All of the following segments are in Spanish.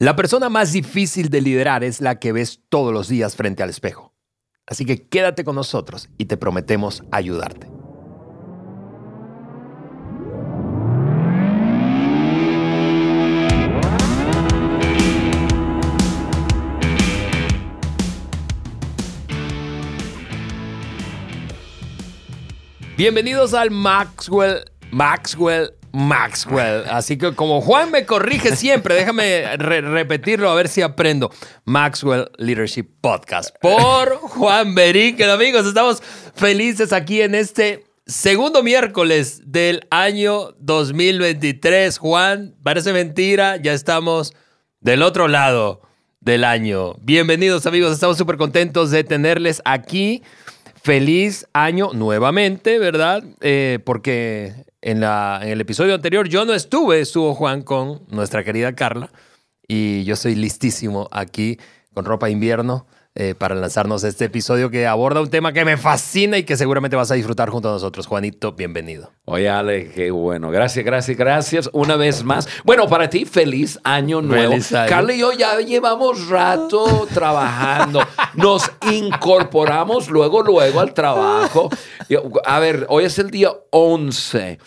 La persona más difícil de liderar es la que ves todos los días frente al espejo. Así que quédate con nosotros y te prometemos ayudarte. Bienvenidos al Maxwell, Maxwell Maxwell. Así que como Juan me corrige siempre, déjame repetirlo a ver si aprendo. Maxwell Leadership Podcast por Juan Berique. Amigos, estamos felices aquí en este segundo miércoles del año 2023. Juan, parece mentira, ya estamos del otro lado del año. Bienvenidos amigos, estamos súper contentos de tenerles aquí. Feliz año nuevamente, ¿verdad? Eh, porque en, la, en el episodio anterior yo no estuve, estuvo Juan con nuestra querida Carla y yo estoy listísimo aquí con ropa invierno eh, para lanzarnos este episodio que aborda un tema que me fascina y que seguramente vas a disfrutar junto a nosotros. Juanito, bienvenido. Oye, Ale, qué bueno. Gracias, gracias, gracias. Una vez más. Bueno, para ti, feliz año nuevo. Carla y yo ya llevamos rato trabajando. Nos incorporamos luego, luego al trabajo. A ver, hoy es el día 11.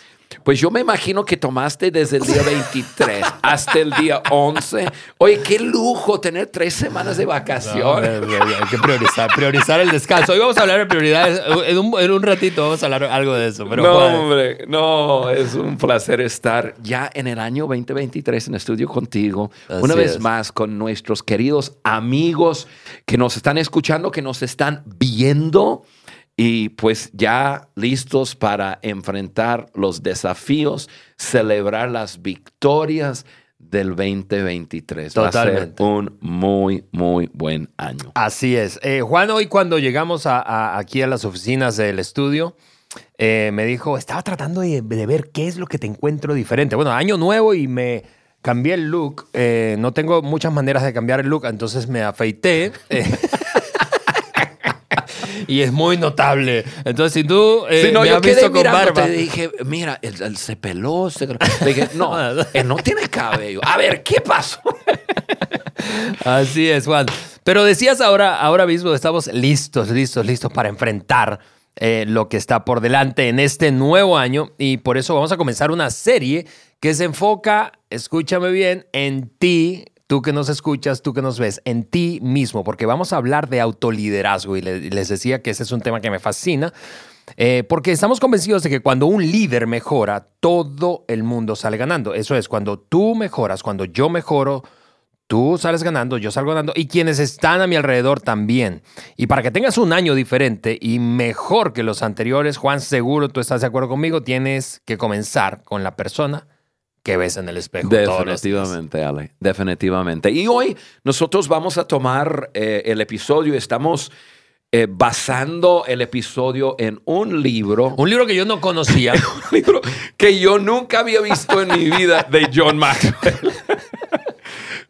Pues yo me imagino que tomaste desde el día 23 hasta el día 11. Oye, qué lujo tener tres semanas de vacaciones. hay que priorizar, priorizar el descanso. Hoy vamos a hablar de prioridades. En un, ratito vamos a hablar algo de eso. no, hombre, no, es un placer estar ya en el año 2023 en estudio contigo. una vez más con nuestros queridos amigos que nos están escuchando, que nos están viendo y pues ya listos para enfrentar los desafíos, celebrar las victorias del 2023. Totalmente. Va a ser un muy, muy buen año. Así es. Eh, Juan, hoy cuando llegamos aquí a las oficinas del estudio, eh, me dijo, estaba tratando de, ver qué es lo que te encuentro diferente. Bueno, año nuevo y me cambié el look. Eh, no tengo muchas maneras de cambiar el look, entonces me afeité. y es muy notable. Entonces, si tú eh, me has visto con barba... Te dije, mira, él, se peló. Se... dije, no, él no tiene cabello. A ver, ¿qué pasó? Así es, Juan. Pero decías ahora, ahora mismo, estamos listos, listos, listos para enfrentar eh, lo que está por delante en este nuevo año y por eso vamos a comenzar una serie que se enfoca, escúchame bien, en ti tú que nos escuchas, tú que nos ves, en ti mismo, porque vamos a hablar de autoliderazgo y les decía que ese es un tema que me fascina. Eh, porque estamos convencidos de que cuando un líder mejora, todo el mundo sale ganando. Eso es, cuando tú mejoras, cuando yo mejoro, tú sales ganando, yo salgo ganando y quienes están a mi alrededor también. Y para que tengas un año diferente y mejor que los anteriores, Juan, seguro tú estás de acuerdo conmigo, tienes que comenzar con la persona que ves en el espejo. Definitivamente, Ale, definitivamente. Y hoy nosotros vamos a tomar eh, el episodio, estamos eh, basando el episodio en un libro. Un libro que yo no conocía. un libro que yo nunca había visto en mi vida de John Maxwell.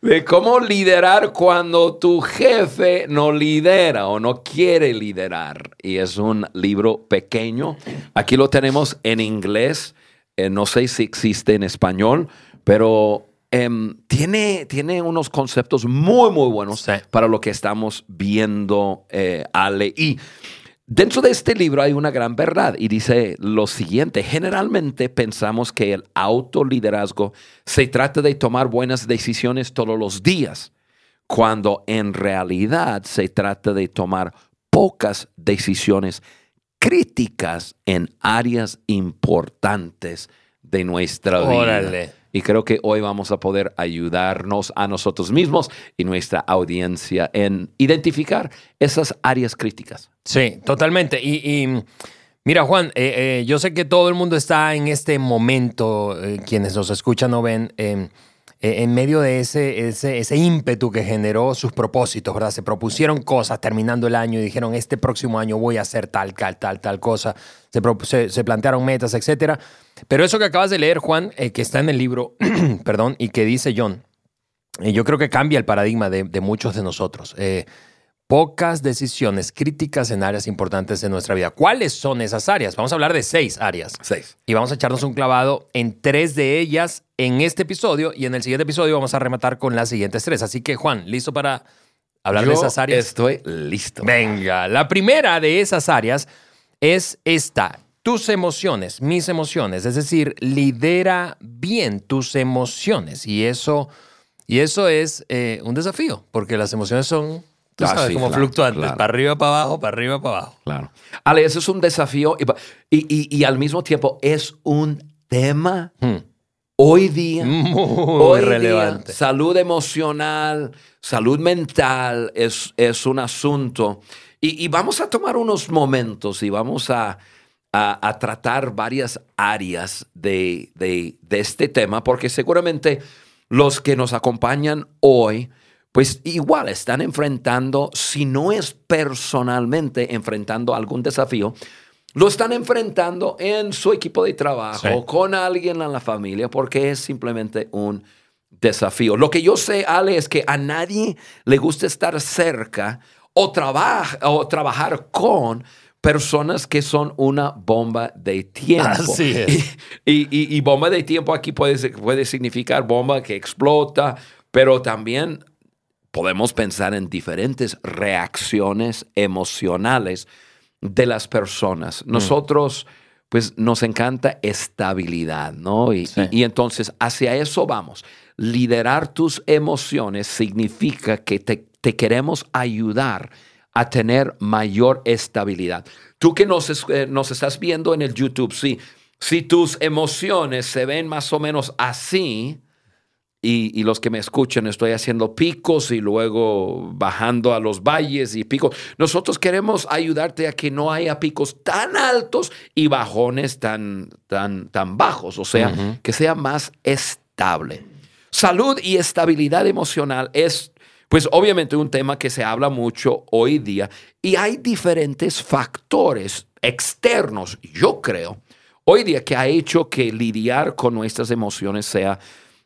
de cómo liderar cuando tu jefe no lidera o no quiere liderar. Y es un libro pequeño. Aquí lo tenemos en inglés. Eh, no sé si existe en español, pero em, tiene, tiene unos conceptos muy, muy buenos para lo que estamos viendo, eh, Ale. Y dentro de este libro hay una gran verdad y dice lo siguiente, generalmente pensamos que el autoliderazgo se trata de tomar buenas decisiones todos los días, cuando en realidad se trata de tomar pocas decisiones críticas en áreas importantes de nuestra vida. Y creo que hoy vamos a poder ayudarnos a nosotros mismos y nuestra audiencia en identificar esas áreas críticas. Sí, totalmente. Y, mira, Juan, eh, eh, yo sé que todo el mundo está en este momento, eh, quienes nos escuchan o ven, em, eh, en medio de ese, ese, ímpetu que generó sus propósitos, ¿verdad? Se propusieron cosas terminando el año y dijeron, este próximo año voy a hacer tal, tal, tal, tal cosa. Se, se, plantearon metas, etc. Pero eso que acabas de leer, Juan, eh, que está en el libro, perdón, y que dice John, eh, yo creo que cambia el paradigma de, muchos de nosotros. Pocas decisiones críticas en áreas importantes de nuestra vida. ¿Cuáles son esas áreas? Vamos a hablar de seis áreas. Seis. Y vamos a echarnos un clavado en tres de ellas en este episodio y en el siguiente episodio vamos a rematar con las siguientes tres. Así que Juan, ¿listo para hablar de esas áreas? Estoy listo. Venga, la primera de esas áreas es esta. Tus emociones, mis emociones, es decir, lidera bien tus emociones y eso, y eso es eh, un desafío porque las emociones son, tú Ah, sabes, sí, como claro, para arriba, para abajo, para arriba, para abajo. Claro. Ale, eso es un desafío y, y- y- y al mismo tiempo es un tema Hmm. hoy día. Muy hoy día, relevante. salud emocional, salud mental es, es un asunto. Y, y vamos a tomar unos momentos y vamos a, a- a tratar varias áreas de, de- de este tema, porque seguramente los que nos acompañan hoy, pues igual están enfrentando, si no es personalmente enfrentando algún desafío, lo están enfrentando en su equipo de trabajo, Sí. con alguien en la familia, porque es simplemente un desafío. Lo que yo sé, Ale, es que a nadie le gusta estar cerca o, trabaja, o trabajar con personas que son una bomba de tiempo. Así es. Y, y- y bomba de tiempo aquí puede, puede significar bomba que explota, pero también podemos pensar en diferentes reacciones emocionales de las personas. Mm. Nosotros, pues nos encanta estabilidad, ¿no? Y, Sí. y- y entonces hacia eso vamos. Liderar tus emociones significa que te, te queremos ayudar a tener mayor estabilidad. Tú que nos, eh, nos estás viendo en el YouTube, sí, si tus emociones se ven más o menos así, y, y los que me escuchan, estoy haciendo picos y luego bajando a los valles y picos. Nosotros queremos ayudarte a que no haya picos tan altos y bajones tan, tan, tan bajos, o sea, que sea más estable. Salud y estabilidad emocional es, pues obviamente un tema que se habla mucho hoy día y hay diferentes factores externos, yo creo, hoy día que ha hecho que lidiar con nuestras emociones sea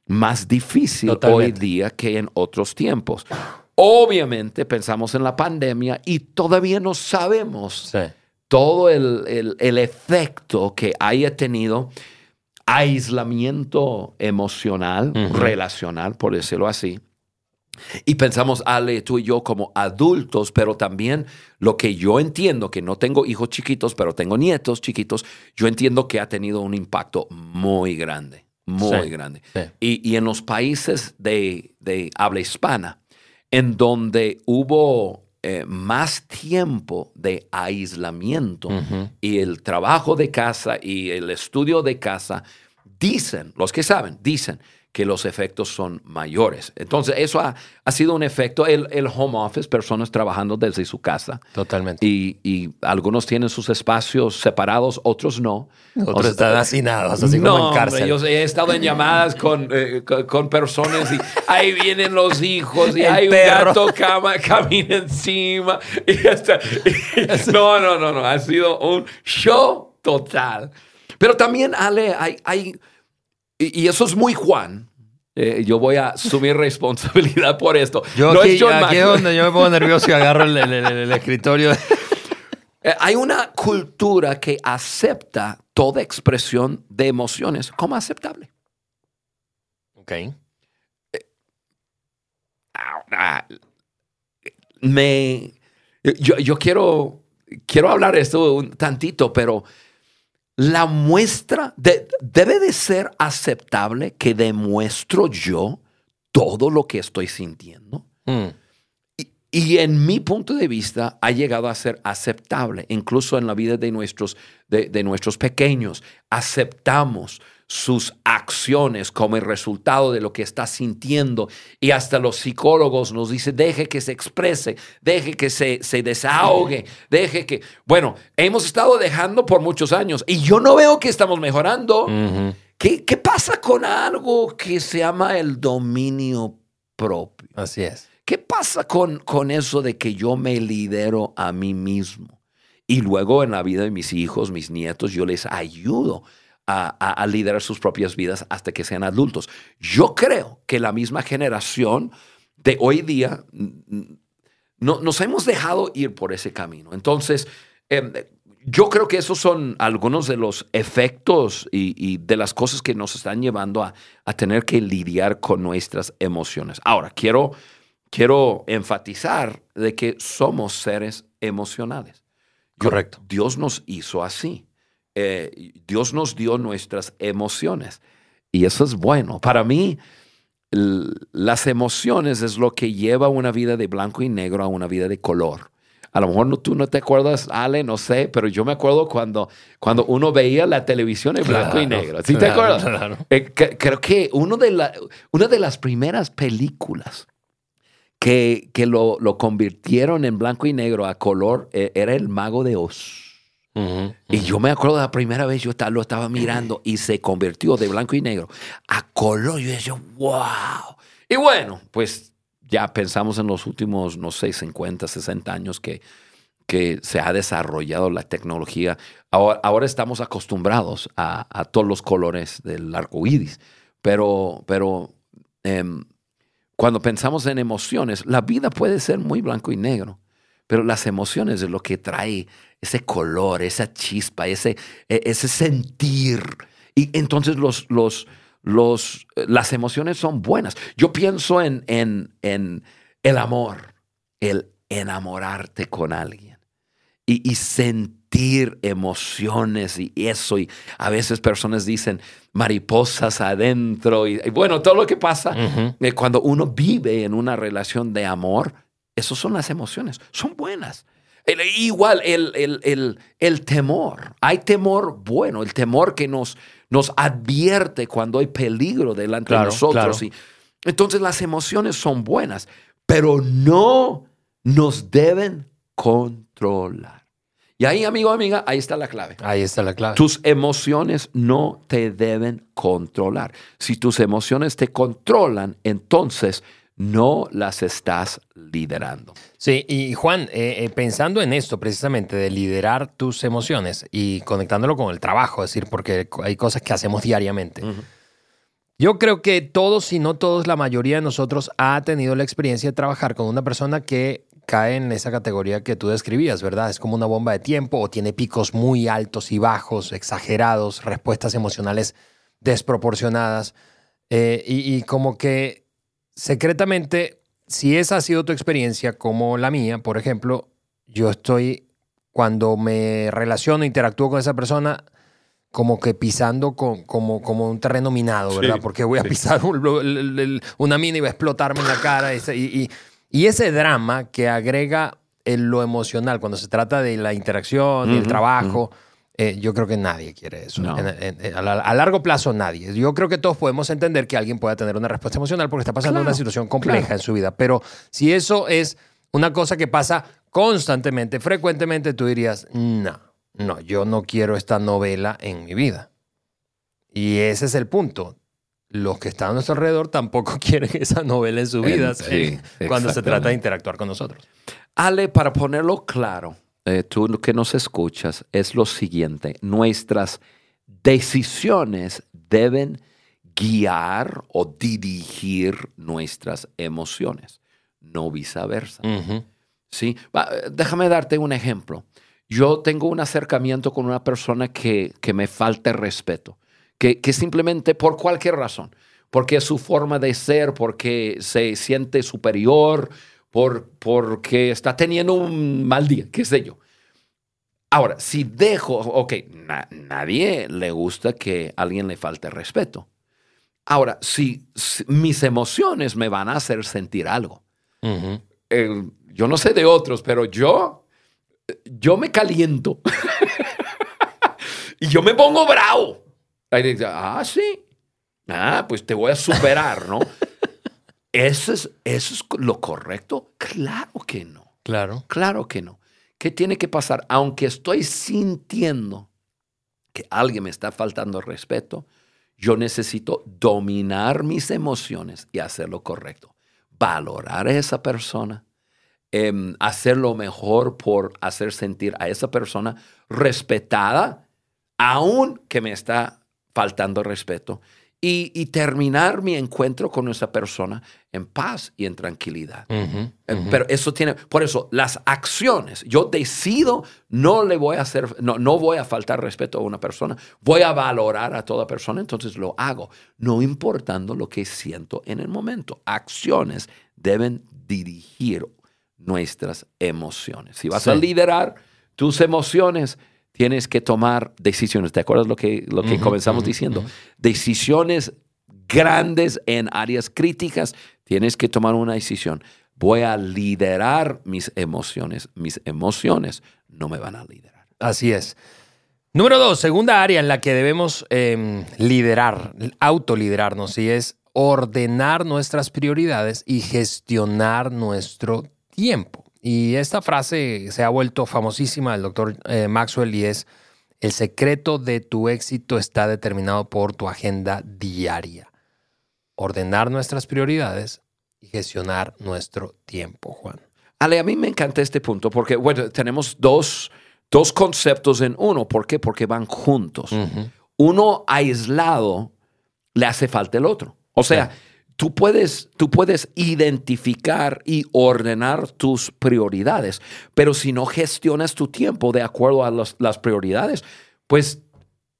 más difícil Totalmente. hoy día que en otros tiempos. Obviamente pensamos en la pandemia y todavía no sabemos Sí. todo el, el- el efecto que haya tenido aislamiento emocional, relacional, por decirlo así. Y pensamos, Ale, tú y yo como adultos, pero también lo que yo entiendo, que no tengo hijos chiquitos, pero tengo nietos chiquitos, yo entiendo que ha tenido un impacto muy grande, muy Sí, grande. sí. Y, y en los países de, de habla hispana, en donde hubo eh, más tiempo de aislamiento y el trabajo de casa y el estudio de casa, dicen, los que saben, dicen que los efectos son mayores. Entonces, eso ha, ha sido un efecto, el, el home office, personas trabajando desde su casa. Totalmente. Y, y algunos tienen sus espacios separados, otros no. Otros O sea, están hacinados, así no, como en hombre, cárcel. yo he estado en llamadas con, eh, con, con personas y ahí vienen los hijos y El hay perro. un gato cama, camina encima. Y hasta- y- no, no, no, no. Ha sido un show total. Pero también, Ale, hay, hay y, y eso es muy Juan. Eh, yo voy a asumir responsabilidad por esto. Yo no aquí, es John aquí es donde yo me pongo nervioso y agarro el, el- el- el escritorio. Eh, hay una cultura que acepta toda expresión de emociones como aceptable. Ok. Ah, me yo, yo quiero quiero hablar esto un tantito, pero la muestra de- debe de ser aceptable que demuestro yo todo lo que estoy sintiendo. Mm. Y, y en mi punto de vista ha llegado a ser aceptable, incluso en la vida de nuestros, de, de nuestros pequeños. Aceptamos sus acciones como el resultado de lo que está sintiendo y hasta los psicólogos nos dicen, deje que se exprese, deje que se, se desahogue, deje que... Bueno, hemos estado dejando por muchos años y yo no veo que estamos mejorando. ¿Qué, qué pasa con algo que se llama el dominio propio? Así es. ¿Qué pasa con, con eso de que yo me lidero a mí mismo? Y luego en la vida de mis hijos, mis nietos, yo les ayudo a, a- a liderar sus propias vidas hasta que sean adultos. Yo creo que la misma generación de hoy día no, nos hemos dejado ir por ese camino. Entonces, em, yo creo que esos son algunos de los efectos y, de las cosas que nos están llevando a, tener que lidiar con nuestras emociones. Ahora, quiero, quiero enfatizar de que somos seres emocionales. Correcto. Dios nos hizo así. Eh, Dios nos dio nuestras emociones. Y eso es bueno. Para mí, las emociones es lo que lleva una vida de blanco y negro a una vida de color. A lo mejor no, tú no te acuerdas, Ale, no sé, pero yo me acuerdo cuando, cuando uno veía la televisión en blanco y negro. ¿Sí te acuerdas? Eh, creo que uno de la, una de las primeras películas que, que lo, lo, convirtieron en blanco y negro a color eh, era El Mago de Oz. Y yo me acuerdo la primera vez yo lo estaba mirando y se convirtió de blanco y negro a color. Yo decía, wow. Y bueno, pues ya pensamos en los últimos, no sé, 50, 60 años que, que se ha desarrollado la tecnología. Ahora, ahora estamos acostumbrados a, todos los colores del arco iris, pero, pero em, cuando pensamos en emociones, la vida puede ser muy blanco y negro, pero las emociones es lo que trae ese color, esa chispa, ese, e, ese sentir. Y entonces los, los, los, las emociones son buenas. Yo pienso en, en, en el amor, el enamorarte con alguien y, y, sentir emociones y eso. Y a veces personas dicen mariposas adentro y, bueno, todo lo que pasa eh, cuando uno vive en una relación de amor, esas son las emociones, son buenas. igual el, el, el, el, temor, hay temor bueno, el temor que nos, nos advierte cuando hay peligro delante de nosotros. Y, entonces las emociones son buenas, pero no nos deben controlar. Y ahí, amigo, amiga, ahí está la clave. Ahí está la clave. Tus emociones no te deben controlar. Si tus emociones te controlan, entonces no las estás liderando. Sí, y Juan, eh, eh, pensando en esto precisamente de liderar tus emociones y conectándolo con el trabajo, es decir, porque hay cosas que hacemos diariamente. Yo creo que todos, si no todos, la mayoría de nosotros ha tenido la experiencia de trabajar con una persona que cae en esa categoría que tú describías, ¿verdad? Es como una bomba de tiempo o tiene picos muy altos y bajos, exagerados, respuestas emocionales desproporcionadas. Eh, y como que secretamente, si esa ha sido tu experiencia como la mía, por ejemplo, yo estoy, cuando me relaciono, interactúo con esa persona, como que pisando con, como, como un terreno minado, ¿verdad? Porque voy a pisar una mina y va a explotarme en la cara. Y, y, ese drama que agrega en lo emocional, cuando se trata de la interacción y el trabajo, eh, yo creo que nadie quiere eso. a, largo plazo nadie. Yo creo que todos podemos entender que alguien pueda tener una respuesta emocional porque está pasando una situación compleja en su vida. Pero si eso es una cosa que pasa constantemente, frecuentemente, tú dirías, no, no, yo no quiero esta novela en mi vida. Y ese es el punto. Los que están a nuestro alrededor tampoco quieren esa novela en su vida cuando se trata de interactuar con nosotros. Ale, para ponerlo claro, eh, tú que nos escuchas, es lo siguiente. Nuestras decisiones deben guiar o dirigir nuestras emociones, no viceversa. ¿Sí? déjame darte un ejemplo. Yo tengo un acercamiento con una persona que, que me falta respeto, que, que simplemente por cualquier razón, porque es su forma de ser, porque se siente superior, por, porque está teniendo un mal día, qué sé yo. Ahora, si dejo, ok, nadie le gusta que a alguien le falte respeto. Ahora, si, mis emociones me van a hacer sentir algo, yo no sé de otros, pero yo, yo me caliento y yo me pongo bravo. ah, sí. Ah, pues te voy a superar, ¿no? ¿Eso es, ¿Eso es lo correcto? Claro que no. Claro. Claro que no. ¿Qué tiene que pasar? Aunque estoy sintiendo que alguien me está faltando respeto, yo necesito dominar mis emociones y hacer lo correcto. Valorar a esa persona, em, hacer lo mejor por hacer sentir a esa persona respetada, aun que me está faltando respeto y, y terminar mi encuentro con esa persona en paz y en tranquilidad. Eh, Pero eso tiene, por eso, las acciones, yo decido, no le voy a hacer, no, no voy a faltar respeto a una persona, voy a valorar a toda persona, entonces lo hago, no importando lo que siento en el momento. Acciones deben dirigir nuestras emociones. Si vas a liderar tus emociones, tienes que tomar decisiones. ¿Te acuerdas lo que, lo que comenzamos diciendo? Decisiones grandes en áreas críticas, tienes que tomar una decisión. Voy a liderar mis emociones. Mis emociones no me van a liderar. Así es. Número dos, segunda área en la que debemos eh, liderar, autoliderarnos, y es ordenar nuestras prioridades y gestionar nuestro tiempo. Y esta frase se ha vuelto famosísima del doctor eh, Maxwell y es, el secreto de tu éxito está determinado por tu agenda diaria. Ordenar nuestras prioridades y gestionar nuestro tiempo, Juan. Ale, a mí me encanta este punto porque, bueno, tenemos dos, dos conceptos en uno. ¿Por qué? Porque van juntos. Uno aislado le hace falta el otro. O sea, tú, puedes, tú puedes identificar y ordenar tus prioridades, pero si no gestionas tu tiempo de acuerdo a las prioridades, pues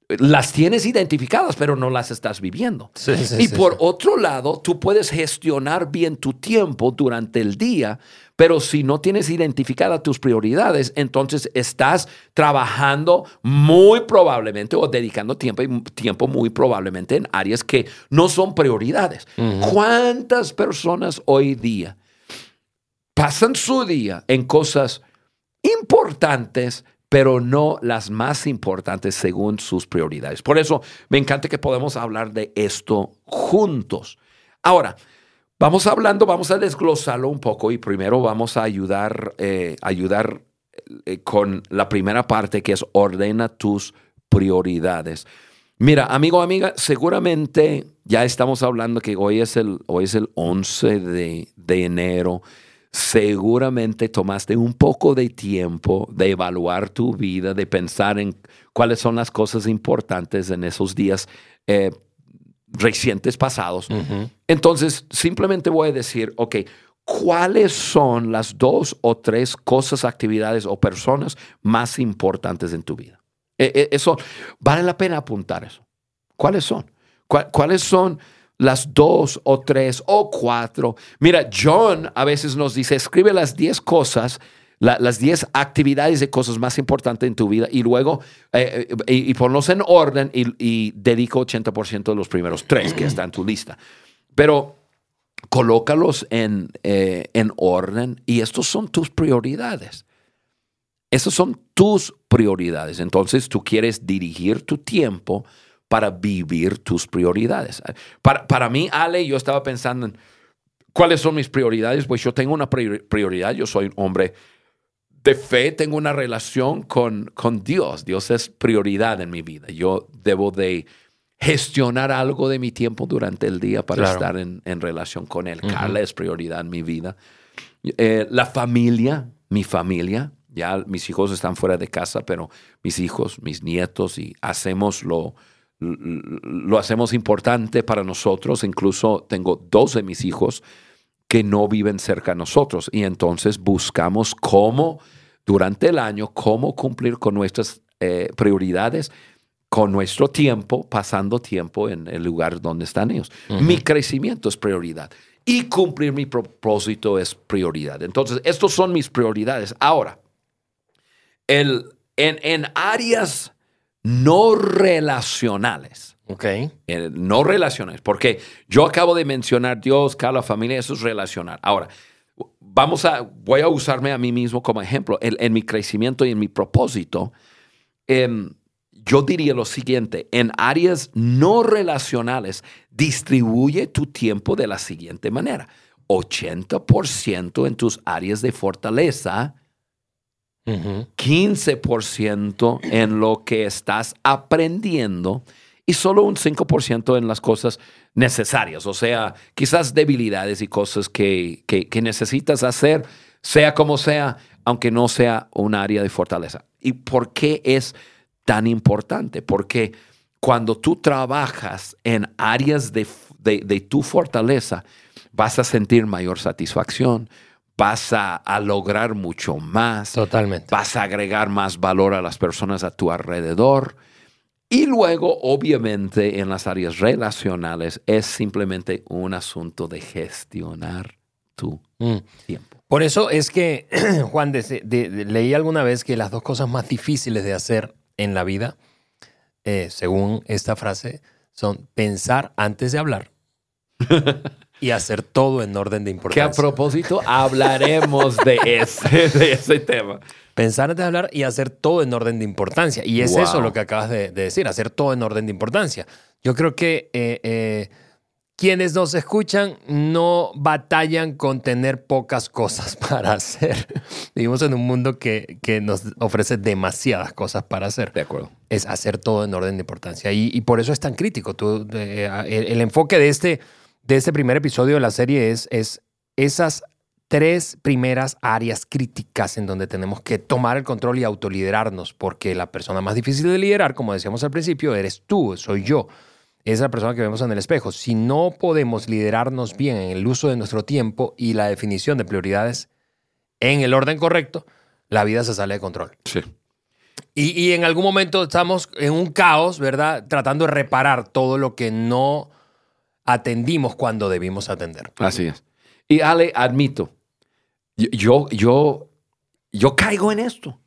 las tienes identificadas, pero no las estás viviendo. Sí, sí, y sí, por otro lado, tú puedes gestionar bien tu tiempo durante el día, pero si no tienes identificadas tus prioridades, entonces estás trabajando muy probablemente o dedicando tiempo, tiempo muy probablemente en áreas que no son prioridades. ¿Cuántas personas hoy día pasan su día en cosas importantes, pero no las más importantes según sus prioridades. Por eso me encanta que podamos hablar de esto juntos. Ahora, vamos hablando, vamos a desglosarlo un poco y primero vamos a ayudar, eh, ayudar eh, con la primera parte que es ordena tus prioridades. Mira, amigo, amiga, seguramente ya estamos hablando que hoy es el, hoy es el 11 de, de enero seguramente tomaste un poco de tiempo de evaluar tu vida, de pensar en cuáles son las cosas importantes en esos días eh, recientes pasados. Entonces, simplemente voy a decir, ok, ¿cuáles son las dos o tres cosas, actividades o personas más importantes en tu vida? Eh, eh, eso, vale la pena apuntar eso. ¿Cuáles son? ¿Cuál- ¿Cuáles son las dos o tres o cuatro? Mira, John a veces nos dice, escribe las diez cosas, la- las diez actividades de cosas más importantes en tu vida y luego, eh, eh, y, ponlos en orden y, y dedica 80% de los primeros tres que están en tu lista. Pero colócalos en, eh, en orden y estos son tus prioridades. Esas son tus prioridades. Entonces tú quieres dirigir tu tiempo para vivir tus prioridades. Para, para mí, Ale, yo estaba pensando en cuáles son mis prioridades. Pues yo tengo una priori- prioridad. Yo soy un hombre de fe, tengo una relación con, con Dios. Dios es prioridad en mi vida. Yo debo de gestionar algo de mi tiempo durante el día para Claro. estar en, en relación con Él. Ujú. Carla es prioridad en mi vida. Eh, la familia, mi familia, ya mis hijos están fuera de casa, pero mis hijos, mis nietos, y hacemos lo, lo hacemos importante para nosotros. Incluso tengo dos de mis hijos que no viven cerca de nosotros y entonces buscamos cómo durante el año, cómo cumplir con nuestras eh, prioridades, con nuestro tiempo, pasando tiempo en el lugar donde están ellos. Mi crecimiento es prioridad y cumplir mi propósito es prioridad. Entonces, estos son mis prioridades. Ahora, el, en, en áreas no relacionales, Ok. eh, no relacionales, porque yo acabo de mencionar Dios, cada familia, eso es relacional. Ahora, vamos a, voy a usarme a mí mismo como ejemplo. En, en mi crecimiento y en mi propósito, em, yo diría lo siguiente, en áreas no relacionales, distribuye tu tiempo de la siguiente manera. 80% en tus áreas de fortaleza, Ujú. 15% en lo que estás aprendiendo y solo un 5% en las cosas necesarias, o sea, quizás debilidades y cosas que, que- necesitas hacer, sea como sea, aunque no sea un área de fortaleza. ¿Y por qué es tan importante? Porque cuando tú trabajas en áreas de- de tu fortaleza, vas a sentir mayor satisfacción, vas a, a lograr mucho más, Totalmente. vas a agregar más valor a las personas a tu alrededor. Y luego, obviamente, en las áreas relacionales es simplemente un asunto de gestionar tu Mm. tiempo. Por eso es que, Juan, de- de- de- leí alguna vez que las dos cosas más difíciles de hacer en la vida, eh, según esta frase, son pensar antes de hablar y hacer todo en orden de Que a importancia. propósito, hablaremos de ese, de ese tema. Pensar antes de hablar y hacer todo en orden de importancia. Y es Wow. eso lo que acabas de, de decir, hacer todo en orden de importancia. Yo creo que eh, eh, quienes nos escuchan no batallan con tener pocas cosas para hacer. Vivimos en un mundo que, que nos ofrece demasiadas cosas para hacer. De acuerdo. Es hacer todo en orden de importancia. Y, y por eso es tan crítico. Tú, eh, el, el enfoque de este, de este primer episodio de la serie es, es esas tres primeras áreas críticas en donde tenemos que tomar el control y autoliderarnos, porque la persona más difícil de liderar, como decíamos al principio, eres tú, soy yo. Es la persona que vemos en el espejo. Si no podemos liderarnos bien en el uso de nuestro tiempo y la definición de prioridades en el orden correcto, la vida se sale de control. Sí. Y, y en algún momento estamos en un caos, ¿verdad? Tratando de reparar todo lo que no atendimos cuando debimos atender. Así es. Y Ale, admito, yo, yo, yo, yo caigo en esto.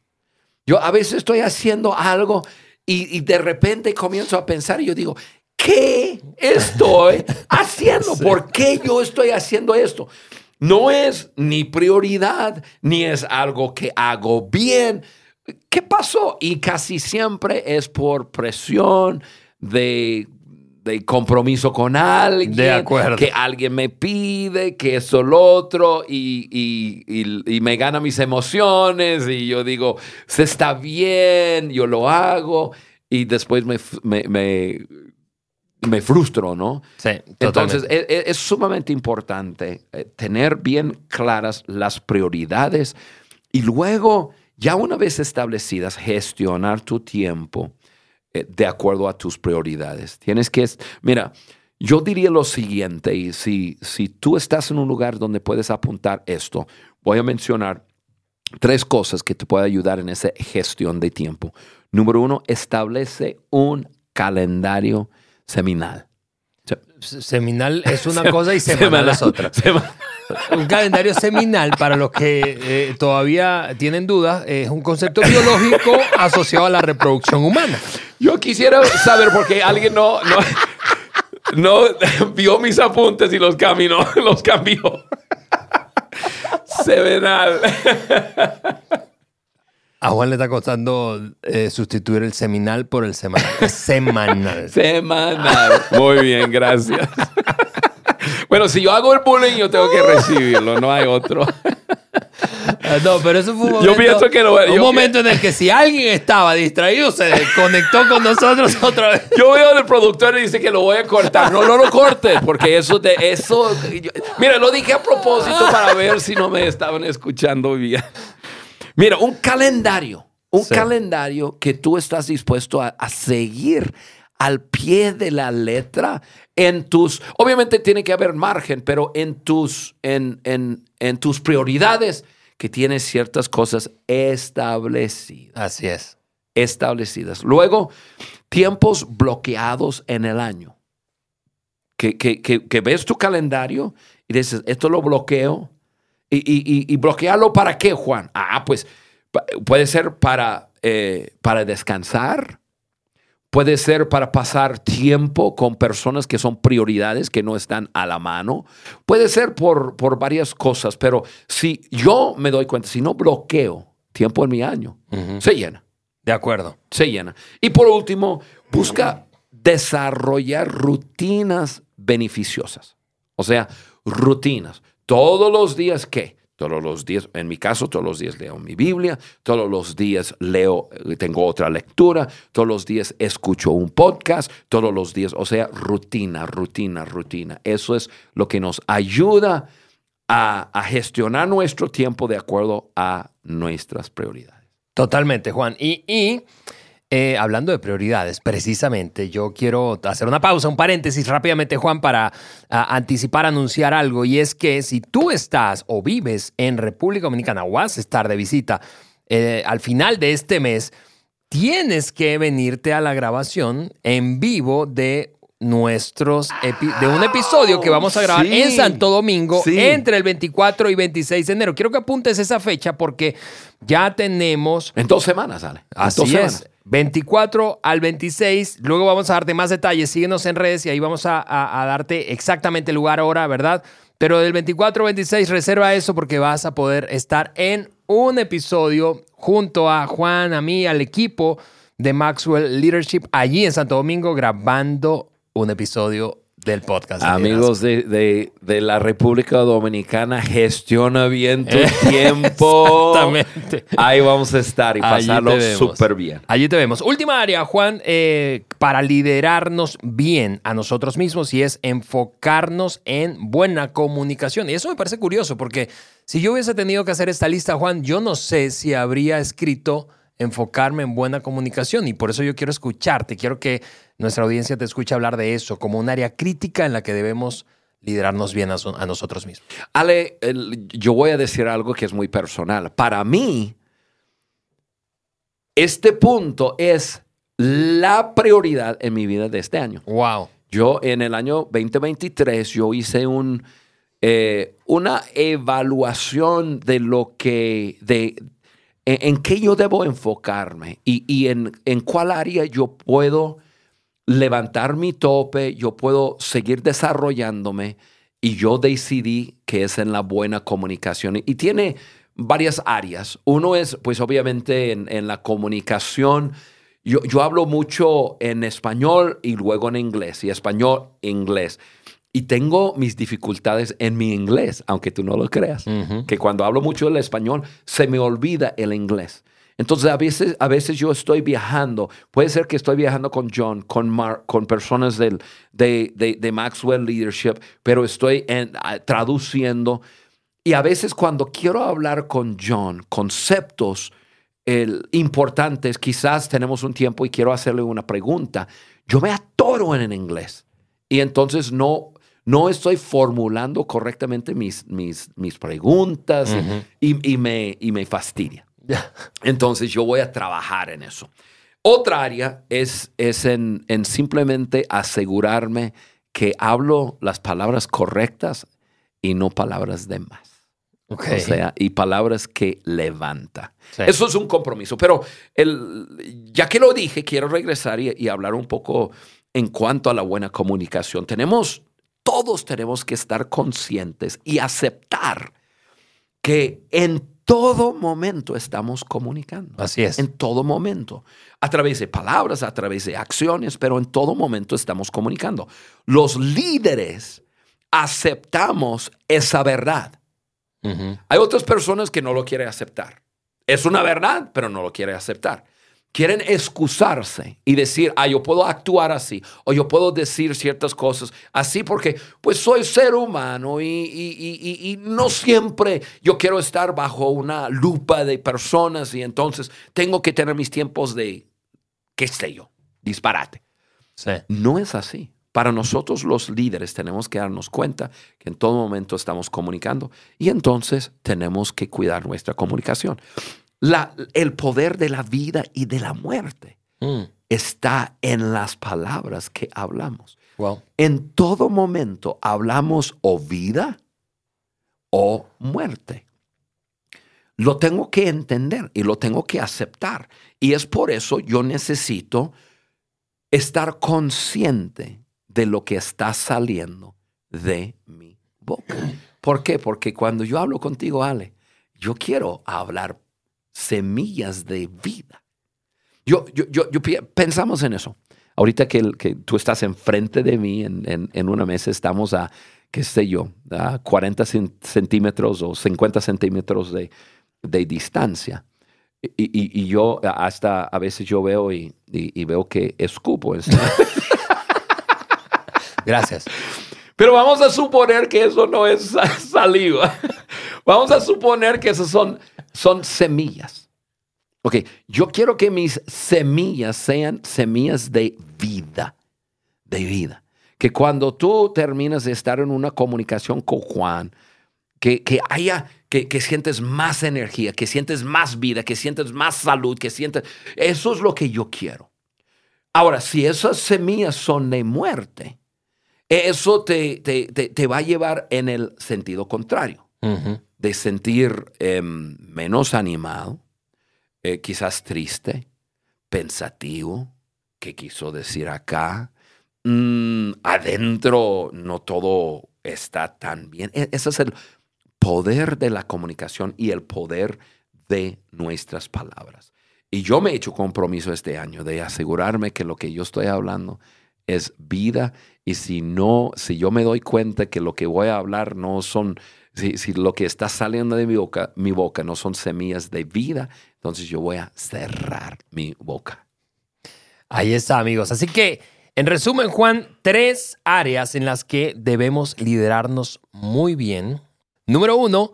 Yo a veces estoy haciendo algo y, y de repente comienzo a pensar y yo digo, ¿qué estoy haciendo? ¿Por qué yo estoy haciendo esto? No es ni prioridad, ni es algo que hago bien. ¿Qué pasó? Y casi siempre es por presión de, de compromiso con alguien. De acuerdo. Que alguien me pide, que eso, lo otro, y, y- y- y me gana mis emociones, y yo digo, se está bien, yo lo hago, y después me, me, me, me frustro, ¿no? Sí, Entonces, totalmente. es, es- sumamente importante eh, tener bien claras las prioridades y luego, ya una vez establecidas, gestionar tu tiempo de acuerdo a tus prioridades. Tienes que, mira, yo diría lo siguiente, y si, si tú estás en un lugar donde puedes apuntar esto, voy a mencionar tres cosas que te pueden ayudar en esa gestión de tiempo. Número uno, establece un calendario seminal. Se- Seminal es una cosa y semanal, es otra. Un calendario seminal, para los que eh, todavía tienen dudas, es un concepto biológico asociado a la reproducción humana. Yo quisiera saber por qué alguien no, no, no vio mis apuntes y los caminó, los cambió. Seminal. A Juan le está costando eh, sustituir el seminal por el semanal. Semanal. Semanal. Muy bien, gracias. Bueno, si yo hago el bullying, yo tengo que recibirlo, no hay otro. Ah, No, pero eso fue un Yo momento, pienso que lo- un yo- momento en el que si alguien estaba distraído, se conectó con nosotros otra vez. Yo veo al productor y dice que lo voy a cortar. No, no lo cortes, porque eso de eso. yo- mira, lo dije a propósito para ver si no me estaban escuchando bien. Mira, un calendario. Un Sí. calendario que tú estás dispuesto a, a seguir al pie de la letra en tus. Obviamente tiene que haber margen, pero en tus, en, en, en tus prioridades, que tienes ciertas cosas establecidas Así es. establecidas. Luego, tiempos bloqueados en el año. Que, que- que- que ves tu calendario y dices, esto lo bloqueo. ¿Y, y, y- y bloquearlo para qué, Juan? Ah, pues puede ser para, eh, para descansar. Puede ser para pasar tiempo con personas que son prioridades, que no están a la mano. Puede ser por, por varias cosas, pero si yo me doy cuenta, si no bloqueo tiempo en mi año, Ujú. se llena De acuerdo. se llena. Y por último, busca desarrollar rutinas beneficiosas. O sea, rutinas. Todos los días, ¿qué? Todos los días, en mi caso, todos los días leo mi Biblia, todos los días leo, tengo otra lectura, todos los días escucho un podcast, todos los días, o sea, rutina, rutina, rutina. Eso es lo que nos ayuda a, a gestionar nuestro tiempo de acuerdo a nuestras prioridades. Totalmente, Juan. Y, y, Eh, hablando de prioridades, precisamente, yo quiero hacer una pausa, un paréntesis rápidamente, Juan, para a, anticipar, anunciar algo. Y es que si tú estás o vives en República Dominicana o vas a estar de visita eh, al final de este mes, tienes que venirte a la grabación en vivo de nuestros de un episodio que vamos a grabar Sí. en Santo Domingo Sí. entre el 24 y 26 de enero. Quiero que apuntes esa fecha porque ya tenemos En dos semanas, Ale. En Así dos es. Semanas. 24 al 26. Luego vamos a darte más detalles. Síguenos en redes y ahí vamos a, darte exactamente lugar, hora, ¿verdad? Pero del 24 al 26 reserva eso porque vas a poder estar en un episodio junto a Juan, a mí, al equipo de Maxwell Leadership allí en Santo Domingo grabando un episodio del podcast. Amigos de, de- de la República Dominicana, gestiona bien tu Eh, tiempo. Exactamente. Ahí vamos a estar y Allí pasarlo súper bien. Allí te vemos. Última área, Juan, eh, para liderarnos bien a nosotros mismos y es enfocarnos en buena comunicación. Y eso me parece curioso porque si yo hubiese tenido que hacer esta lista, Juan, yo no sé si habría escrito enfocarme en buena comunicación y por eso yo quiero escucharte, quiero que nuestra audiencia te escuche hablar de eso como un área crítica en la que debemos liderarnos bien a, so- a nosotros mismos. Ale, el- yo voy a decir algo que es muy personal. Para mí, este punto es la prioridad en mi vida de este año. Wow. Yo en el año 2023, yo hice un, eh, una evaluación de lo que, de, en, en qué yo debo enfocarme y, y en, en cuál área yo puedo levantar mi tope, yo puedo seguir desarrollándome y yo decidí que es en la buena comunicación. Y tiene varias áreas. Uno es, pues obviamente en, en la comunicación, yo, yo hablo mucho en español y luego en inglés, y español, inglés. Y tengo mis dificultades en mi inglés, aunque tú no lo creas. Ujú. Que cuando hablo mucho el español, se me olvida el inglés. Entonces, a veces, a veces yo estoy viajando. Puede ser que estoy viajando con John, con Mark, con personas del, de, de- de Maxwell Leadership, pero estoy en- traduciendo. Y a veces cuando quiero hablar con John, conceptos el, importantes, quizás tenemos un tiempo y quiero hacerle una pregunta, yo me atoro en el inglés. Y entonces no, no estoy formulando correctamente mis, mis, mis preguntas Ujú. y, y me, y me fastidia. Entonces yo voy a trabajar en eso. Otra área es, es en, en simplemente asegurarme que hablo las palabras correctas y no palabras de más. Ok. O sea, y palabras que levanta. Sí. Eso es un compromiso. Pero el, ya que lo dije, quiero regresar y, y hablar un poco en cuanto a la buena comunicación. Tenemos, todos tenemos que estar conscientes y aceptar que en todo momento estamos comunicando. Así es. En todo momento. A través de palabras, a través de acciones, pero en todo momento estamos comunicando. Los líderes aceptamos esa verdad. Hay otras personas que no lo quieren aceptar. Es una verdad, pero no lo quieren aceptar. Quieren excusarse y decir, ah, yo puedo actuar así, o yo puedo decir ciertas cosas así porque pues soy ser humano y, y- y- y- no siempre yo quiero estar bajo una lupa de personas y entonces tengo que tener mis tiempos de, qué sé yo, disparate. Sí. No es así. Para nosotros los líderes tenemos que darnos cuenta que en todo momento estamos comunicando y entonces tenemos que cuidar nuestra comunicación. La- el poder de la vida y de la muerte Mm. está en las palabras que hablamos. Wow. En todo momento hablamos o vida o muerte. Lo tengo que entender y lo tengo que aceptar. Y es por eso yo necesito estar consciente de lo que está saliendo de mi boca. ¿Por qué? Porque cuando yo hablo contigo, Ale, yo quiero hablar semillas de vida. Yo, yo, yo, yo pensamos en eso. Ahorita que, el- que tú estás enfrente de mí en, en- en una mesa, estamos a, qué sé yo, a 40 cen- centímetros o 50 centímetros de, de distancia. Y, y- y yo hasta a veces yo veo y, veo que escupo. Gracias. Pero vamos a suponer que eso no es sa- saliva. Vamos a suponer que esas son, son semillas. Ok, yo quiero que mis semillas sean semillas de vida, de vida. Que cuando tú terminas de estar en una comunicación con Juan, que, que haya, que, que sientes más energía, que sientes más vida, que sientes más salud, que sientes... Eso es lo que yo quiero. Ahora, si esas semillas son de muerte, eso te, te, te, va a llevar en el sentido contrario, Ujú. De sentir em, menos animado, eh, quizás triste, pensativo, ¿qué quiso decir acá? Mm, adentro no todo está tan bien. E- Ese es el poder de la comunicación y el poder de nuestras palabras. Y yo me he hecho compromiso este año de asegurarme que lo que yo estoy hablando es vida y si no, si yo me doy cuenta que lo que voy a hablar no son, si, lo que está saliendo de mi boca, mi boca no son semillas de vida, entonces yo voy a cerrar mi boca. Ahí está, amigos. Así que, en resumen, Juan, tres áreas en las que debemos liderarnos muy bien. Número uno,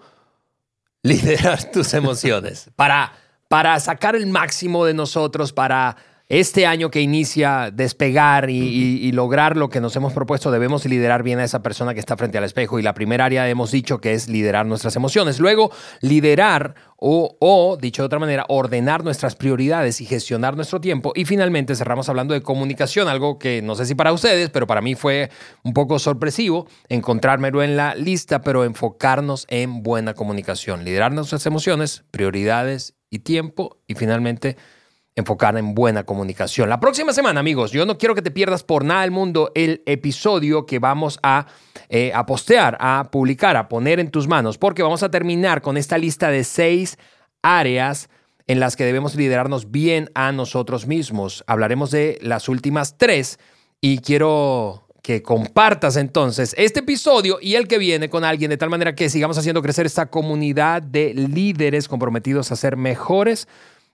liderar tus emociones. Para, para sacar el máximo de nosotros, para este año que inicia, despegar y, y- y lograr lo que nos hemos propuesto, debemos liderar bien a esa persona que está frente al espejo. Y la primera área hemos dicho que es liderar nuestras emociones. Luego, liderar o, o, dicho de otra manera, ordenar nuestras prioridades y gestionar nuestro tiempo. Y finalmente cerramos hablando de comunicación, algo que no sé si para ustedes, pero para mí fue un poco sorpresivo encontrármelo en la lista, pero enfocarnos en buena comunicación, liderar nuestras emociones, prioridades y tiempo. Y finalmente enfocar en buena comunicación. La próxima semana, amigos, yo no quiero que te pierdas por nada del mundo el episodio que vamos a, eh, a postear, a publicar, a poner en tus manos, porque vamos a terminar con esta lista de seis áreas en las que debemos liderarnos bien a nosotros mismos. Hablaremos de las últimas tres y quiero que compartas entonces este episodio y el que viene con alguien de tal manera que sigamos haciendo crecer esta comunidad de líderes comprometidos a ser mejores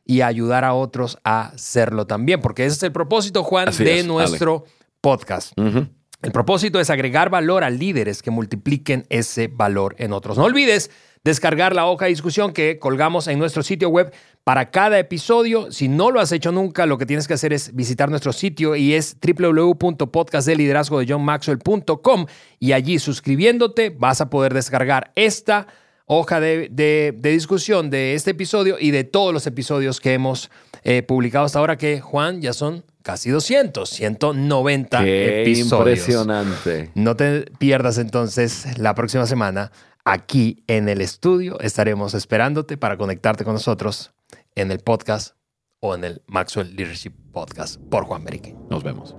y ayudar a otros a hacerlo también, porque ese es el propósito, Juan, Así de es, nuestro podcast. El propósito es agregar valor a líderes que multipliquen ese valor en otros. No olvides descargar la hoja de discusión que colgamos en nuestro sitio web para cada episodio. Si no lo has hecho nunca, lo que tienes que hacer es visitar nuestro sitio y es www.podcastdeliderazgodejohnmaxwell.com y allí suscribiéndote vas a poder descargar esta hoja de, de- de discusión de este episodio y de todos los episodios que hemos eh, publicado hasta ahora, que Juan ya son casi 200, 190 Qué episodios. impresionante. No te pierdas entonces la próxima semana aquí en el estudio. Estaremos esperándote para conectarte con nosotros en el podcast o en el Maxwell Leadership Podcast por Juan Berique. Nos vemos.